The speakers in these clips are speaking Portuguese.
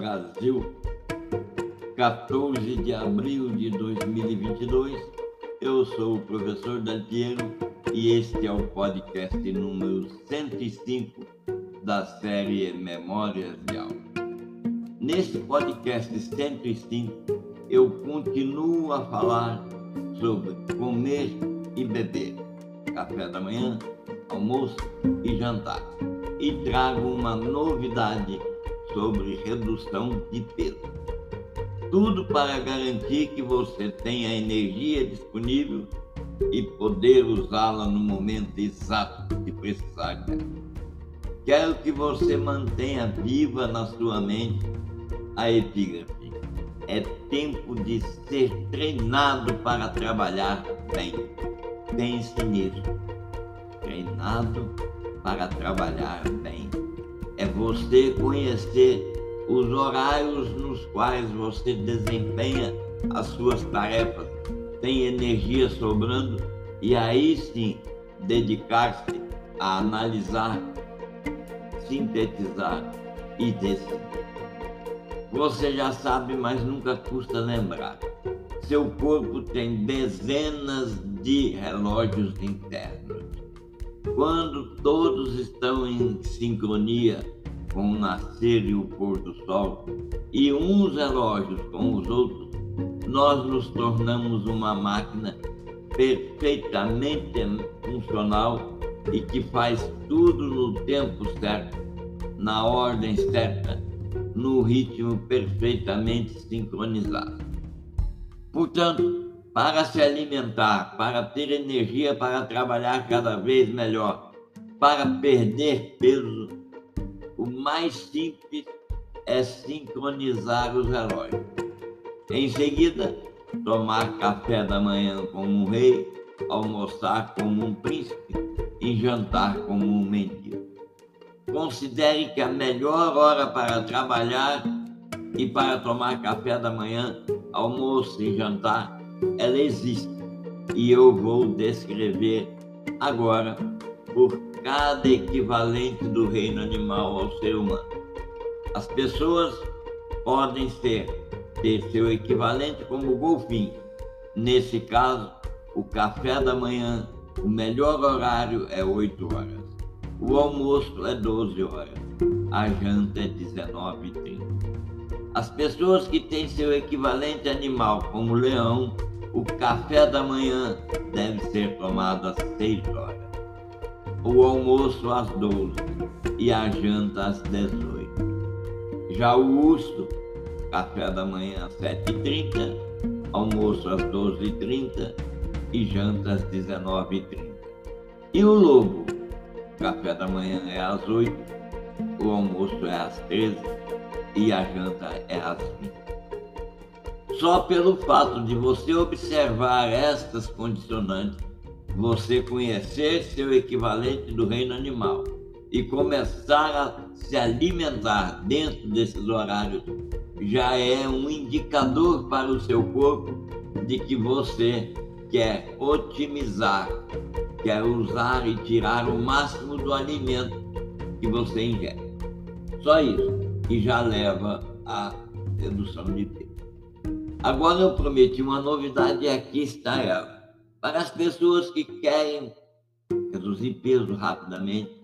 Brasil, 14 de abril de 2022. Eu sou o professor Dantiero e este é o podcast número 105 da série Memórias de Aula. Neste podcast 105, eu continuo a falar sobre comer e beber, café da manhã, almoço e jantar. E trago uma novidade sobre redução de peso. Tudo para garantir que você tenha energia disponível e poder usá-la no momento exato que precisar dela. Quero que você mantenha viva na sua mente a epígrafe. É tempo de ser treinado para trabalhar bem. Pense nisso. Treinado para trabalhar bem é você conhecer os horários nos quais você desempenha as suas tarefas, tem energia sobrando e aí sim dedicar-se a analisar, sintetizar e decidir. Você já sabe, mas nunca custa lembrar. Seu corpo tem dezenas de relógios internos quando todos estão em sincronia com o nascer e o pôr do sol, e uns relógios com os outros, nós nos tornamos uma máquina perfeitamente funcional e que faz tudo no tempo certo, na ordem certa, no ritmo perfeitamente sincronizado. Portanto, para se alimentar, para ter energia para trabalhar cada vez melhor, para perder peso, o mais simples é sincronizar os relógios. Em seguida, tomar café da manhã como um rei, almoçar como um príncipe e jantar como um mendigo. Considere que a melhor hora para trabalhar e para tomar café da manhã, almoço e jantar ela existe e eu vou descrever agora por cada equivalente do reino animal ao ser humano. As pessoas podem ser, ter seu equivalente como o golfinho. Nesse caso, o café da manhã, o melhor horário é 8 horas. O almoço é 12 horas. A janta é 19h30. As pessoas que têm seu equivalente animal, como o leão, o café da manhã deve ser tomado às 6 horas, o almoço às 12 e a janta às 18. Já o urso, café da manhã às 7h30, almoço às 12h30 e janta às 19h30. E o lobo, café da manhã é às 8, o almoço é às 13 e a janta é às 20. Só pelo fato de você observar estas condicionantes, você conhecer seu equivalente do reino animal e começar a se alimentar dentro desses horários, já é um indicador para o seu corpo de que você quer otimizar, quer usar e tirar o máximo do alimento que você ingere. Só isso, e já leva à redução de peso. Agora eu prometi uma novidade e aqui está ela. Para as pessoas que querem reduzir peso rapidamente,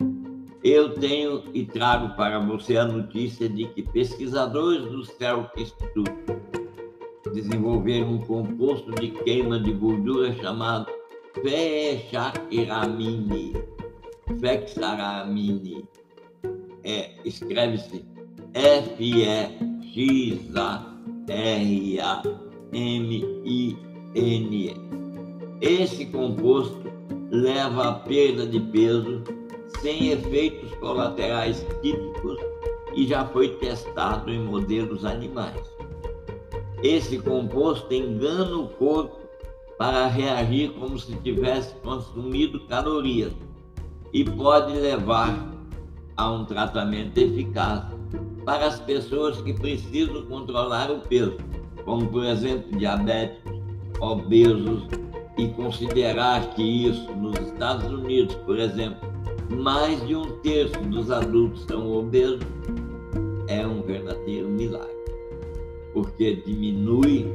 eu tenho e trago para você a notícia de que pesquisadores do Cell Institute desenvolveram um composto de queima de gordura chamado fexaramine. Fexaramine. É, escreve-se F-E-X-A R-A-M-I-N-E. Esse composto leva à perda de peso sem efeitos colaterais típicos e já foi testado em modelos animais. Esse composto engana o corpo para reagir como se tivesse consumido calorias e pode levar a um tratamento eficaz para as pessoas que precisam controlar o peso, como por exemplo diabéticos, obesos, e considerar que isso nos Estados Unidos, por exemplo, mais de um terço dos adultos são obesos, é um verdadeiro milagre, porque diminui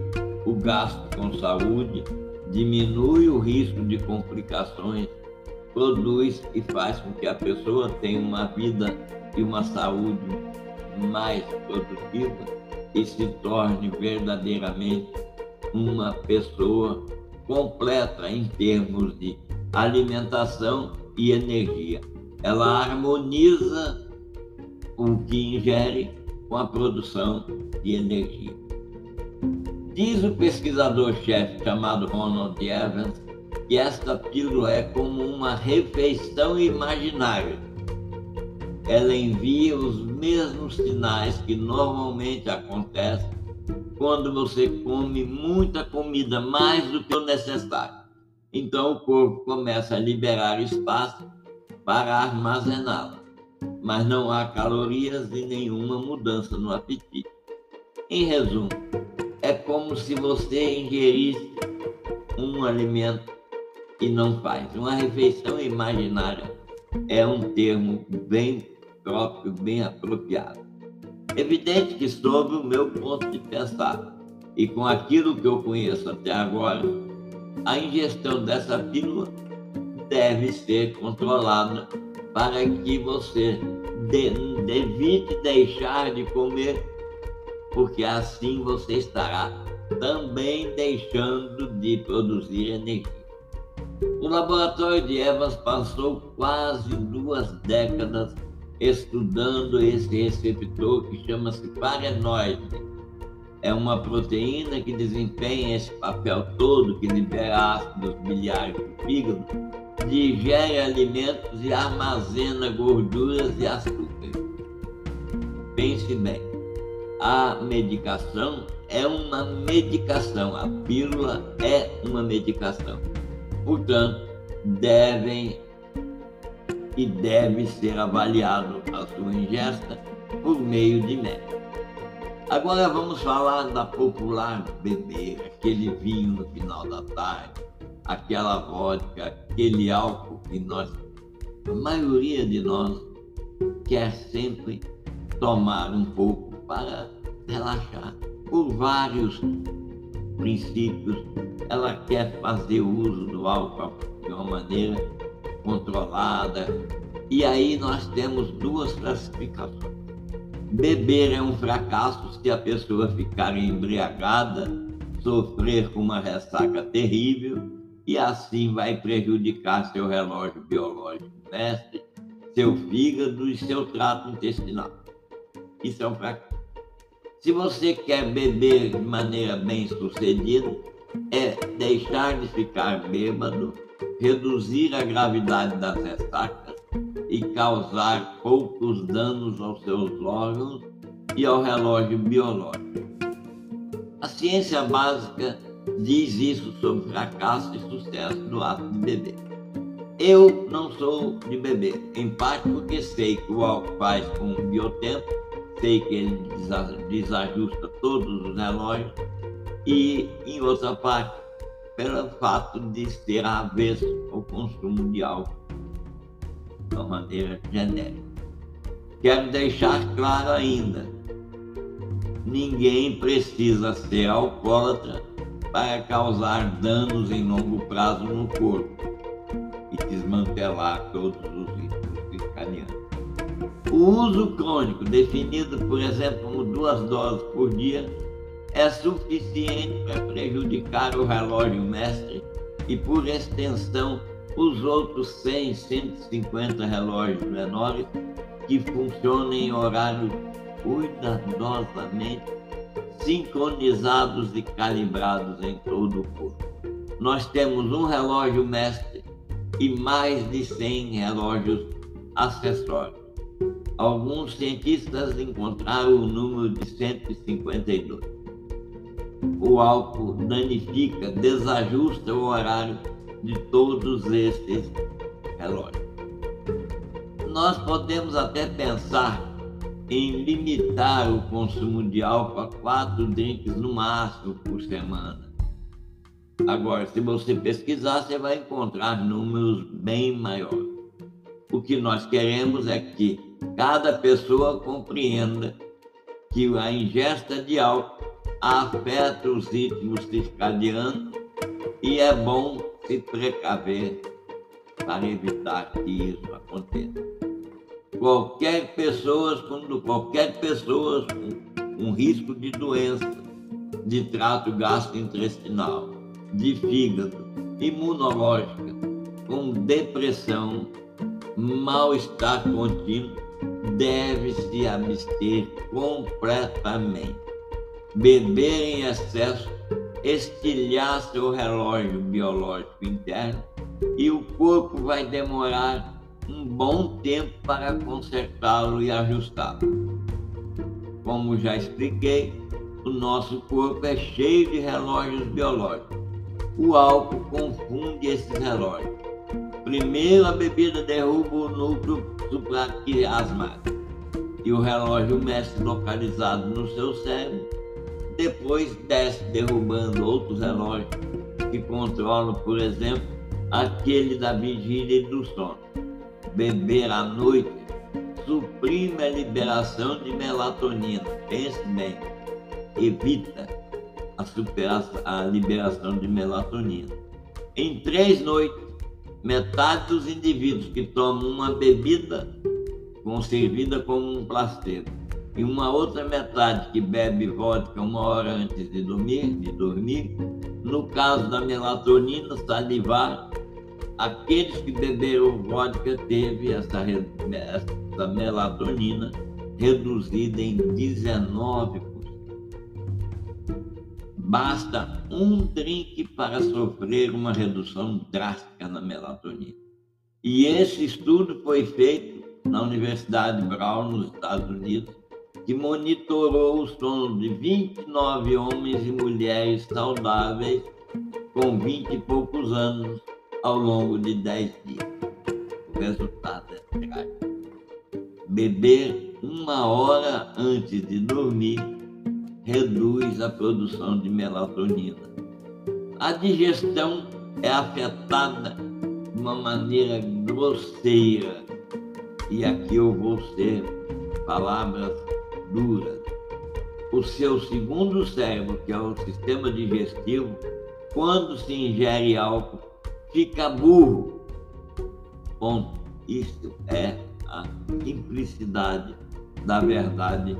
o gasto com saúde, diminui o risco de complicações, produz e faz com que a pessoa tenha uma vida e uma saúde mais produtiva e se torne verdadeiramente uma pessoa completa em termos de alimentação e energia. Ela harmoniza o que ingere com a produção de energia. Diz o pesquisador-chefe chamado Ronald Evans que esta pílula é como uma refeição imaginária. Ela envia os mesmos sinais que normalmente acontecem quando você come muita comida mais do que o necessário. Então o corpo começa a liberar espaço para armazená-la, mas não há calorias e nenhuma mudança no apetite. Em resumo, é como se você ingerisse um alimento e não faz. Uma refeição imaginária é um termo bem próprio, bem apropriado. Evidente que, sob o meu ponto de pensar e com aquilo que eu conheço até agora, a ingestão dessa pílula deve ser controlada para que você de, evite deixar de comer porque assim você estará também deixando de produzir energia. O laboratório de Evans passou quase duas décadas estudando esse receptor que chama-se parenoide. É uma proteína que desempenha esse papel todo, que libera ácidos biliares do fígado, digere alimentos e armazena gorduras e açúcares. Pense bem, a medicação é uma medicação, a pílula é uma medicação. Portanto, devem e deve ser avaliado a sua ingesta por meio de médico. Agora vamos falar da popular beber, aquele vinho no final da tarde, aquela vodka, aquele álcool que nós, a maioria de nós, quer sempre tomar um pouco para relaxar. Por vários princípios, ela quer fazer uso do álcool de uma maneira controlada. E aí nós temos duas classificações. Beber é um fracasso se a pessoa ficar embriagada, sofrer com uma ressaca terrível e assim vai prejudicar seu relógio biológico mestre, seu fígado e seu trato intestinal. Isso é um fracasso. Se você quer beber de maneira bem sucedida, é deixar de ficar bêbado, reduzir a gravidade das ressacas e causar poucos danos aos seus órgãos e ao relógio biológico. A ciência básica diz isso sobre fracasso e sucesso do ato de beber. Eu não sou de beber, em parte porque sei que o álcool faz com o biotempo sei que ele desajusta todos os relógios e, em outra parte, pelo fato de ser avesso ao consumo de álcool de uma maneira genérica. Quero deixar claro ainda, ninguém precisa ser alcoólatra para causar danos em longo prazo no corpo e desmantelar todos os ritmos circadianos. O uso crônico, definido, por exemplo, como duas doses por dia, é suficiente para prejudicar o relógio mestre e, por extensão, os outros 100, 150 relógios menores que funcionam em horários cuidadosamente sincronizados e calibrados em todo o corpo. Nós temos um relógio mestre e mais de 100 relógios acessórios. Alguns cientistas encontraram o número de 152. O álcool danifica, desajusta o horário de todos esses relógios. Nós podemos até pensar em limitar o consumo de álcool a quatro drinks no máximo por semana. Agora, se você pesquisar, você vai encontrar números bem maiores. O que nós queremos é que cada pessoa compreenda que a ingesta de álcool afeta os ritmos circadianos e é bom se precaver para evitar que isso aconteça. Qualquer pessoa, qualquer pessoa com um risco de doença de trato gastrointestinal, de fígado, imunológica, com depressão, mal-estar contínuo, deve se abster completamente. Beber em excesso estilhar seu relógio biológico interno e o corpo vai demorar um bom tempo para consertá-lo e ajustá-lo. Como já expliquei, o nosso corpo é cheio de relógios biológicos. O álcool confunde esses relógios. Primeiro, a bebida derruba o núcleo supraquiasmático e o relógio mestre localizado no seu cérebro. Depois desce derrubando outros relógios que controlam, por exemplo, aquele da vigília e do sono. Beber à noite suprime a liberação de melatonina. Pense bem, evita a, a liberação de melatonina. Em três noites, metade dos indivíduos que tomam uma bebida servida como um placebo e uma outra metade que bebe vodka uma hora antes de dormir, de dormir, no caso da melatonina, salivar, aqueles que beberam vodka teve essa, essa melatonina reduzida em 19%. Basta um drink para sofrer uma redução drástica na melatonina. E esse estudo foi feito na Universidade Brown, nos Estados Unidos, que monitorou o sono de 29 homens e mulheres saudáveis com 20 e poucos anos ao longo de 10 dias. O resultado é trágico. Beber uma hora antes de dormir reduz a produção de melatonina. A digestão é afetada de uma maneira grosseira. E aqui eu vou ser palavras duras. O seu segundo cérebro, que é o sistema digestivo, quando se ingere álcool, fica burro. Ponto. Isso é a simplicidade da verdade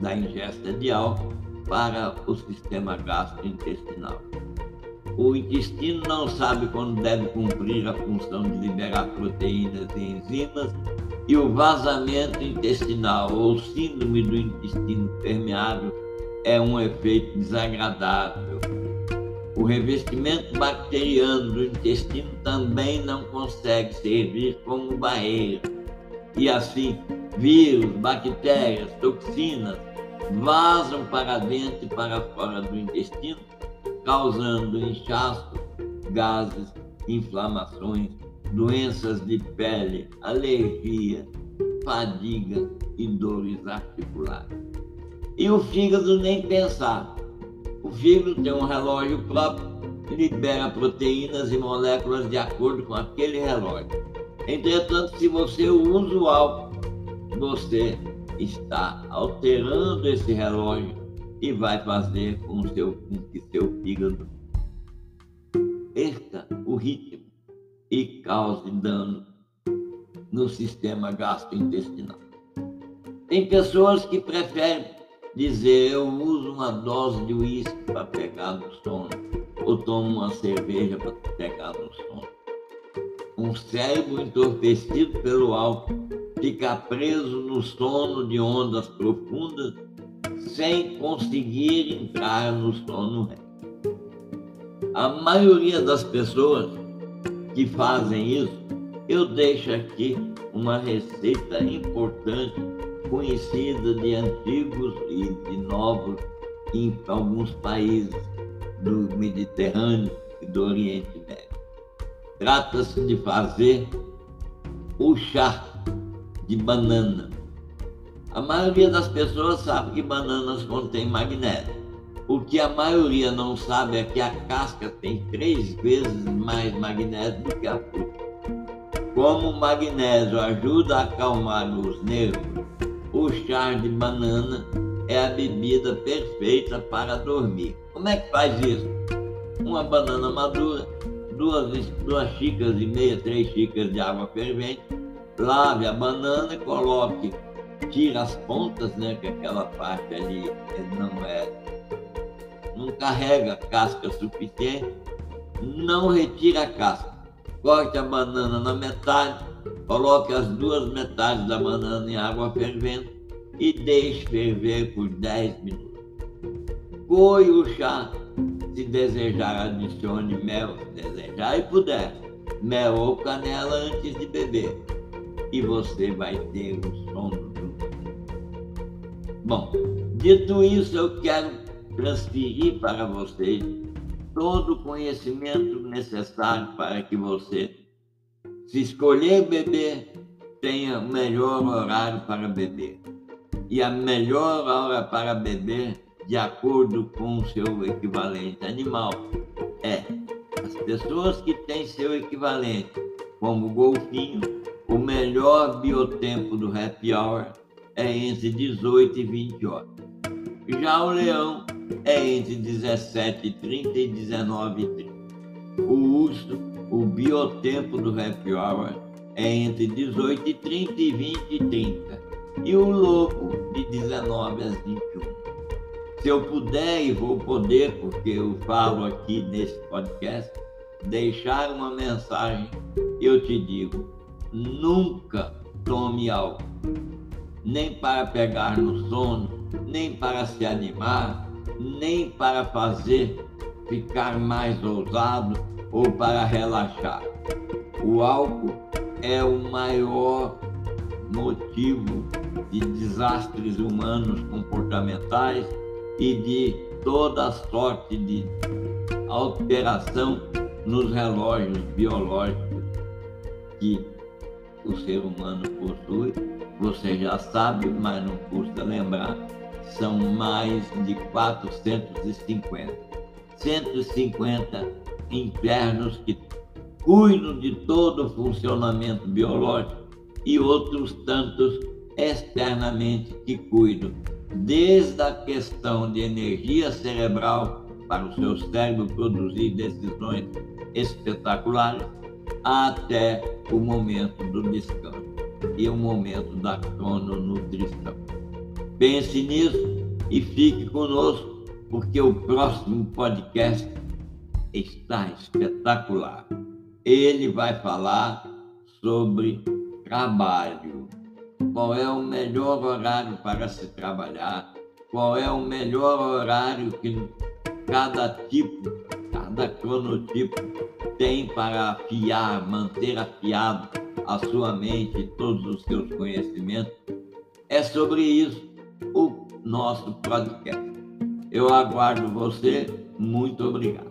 da ingesta de álcool para o sistema gastrointestinal. O intestino não sabe quando deve cumprir a função de liberar proteínas e enzimas, e o vazamento intestinal ou síndrome do intestino permeável é um efeito desagradável o revestimento bacteriano do intestino também não consegue servir como barreira. E assim, vírus, bactérias, toxinas vazam para dentro e para fora do intestino, causando inchaço, gases, inflamações, doenças de pele, alergia, fadiga e dores articulares. E o fígado nem pensar o fígado tem um relógio próprio libera proteínas e moléculas de acordo com aquele relógio. Entretanto, se você usa o álcool, você está alterando esse relógio e vai fazer com, seu, com que seu fígado perca o ritmo e cause dano no sistema gastrointestinal. Tem pessoas que preferem dizer eu uso uma dose de uísque para pegar no sono, ou tomo uma cerveja para pegar no sono. Um cérebro entorpecido pelo álcool fica preso no sono de ondas profundas sem conseguir entrar no sono. A maioria das pessoas que fazem isso, eu deixo aqui uma receita importante conhecida de antigos e de novos em alguns países do Mediterrâneo e do Oriente Médio. Trata-se de fazer o chá de banana. A maioria das pessoas sabe que bananas contêm magnésio. O que a maioria não sabe é que a casca tem três vezes mais magnésio do que a fruta. Como o magnésio ajuda a acalmar os nervos o chá de banana é a bebida perfeita para dormir. Como é que faz isso? Uma banana madura, duas, duas xícaras e meia, três xícaras de água fervente, lave a banana e coloque, tira as pontas, né? Que aquela parte ali não é. Não carrega casca suficiente, não retira a casca. Corte a banana na metade, coloque as duas metades da banana em água fervente e deixe ferver por 10 minutos. Coe o chá, se desejar, adicione mel, se desejar e puder, mel ou canela antes de beber. E você vai ter o sono Bom, dito isso, eu quero transferir para vocês todo o conhecimento necessário para que você, se escolher beber, tenha o melhor horário para beber. E a melhor hora para beber, de acordo com o seu equivalente animal, é as pessoas que têm seu equivalente, como o golfinho, o melhor biotempo do happy hour é entre 18 e 20 horas. Já o leão é entre 17 e 30 e 19 e 30. O urso, o biotempo do happy hour é entre 18 e 30 e 20 30. E o lobo de 19 às 21. Se eu puder e vou poder, porque eu falo aqui nesse podcast, deixar uma mensagem, eu te digo: nunca tome álcool, nem para pegar no sono, nem para se animar, nem para fazer ficar mais ousado ou para relaxar. O álcool é o maior motivo de desastres humanos comportamentais e de toda sorte de alteração nos relógios biológicos que o ser humano possui. Você já sabe, mas não custa lembrar são mais de 450. 150 infernos que cuidam de todo o funcionamento biológico e outros tantos externamente que cuidam, desde a questão de energia cerebral para o seu cérebro produzir decisões espetaculares, até o momento do descanso e o momento da crononutrição. Pense nisso e fique conosco, porque o próximo podcast está espetacular. Ele vai falar sobre trabalho. Qual é o melhor horário para se trabalhar? Qual é o melhor horário que cada tipo, cada cronotipo tem para afiar, manter afiado a sua mente e todos os seus conhecimentos? É sobre isso o nosso podcast. Eu aguardo você. Muito obrigado.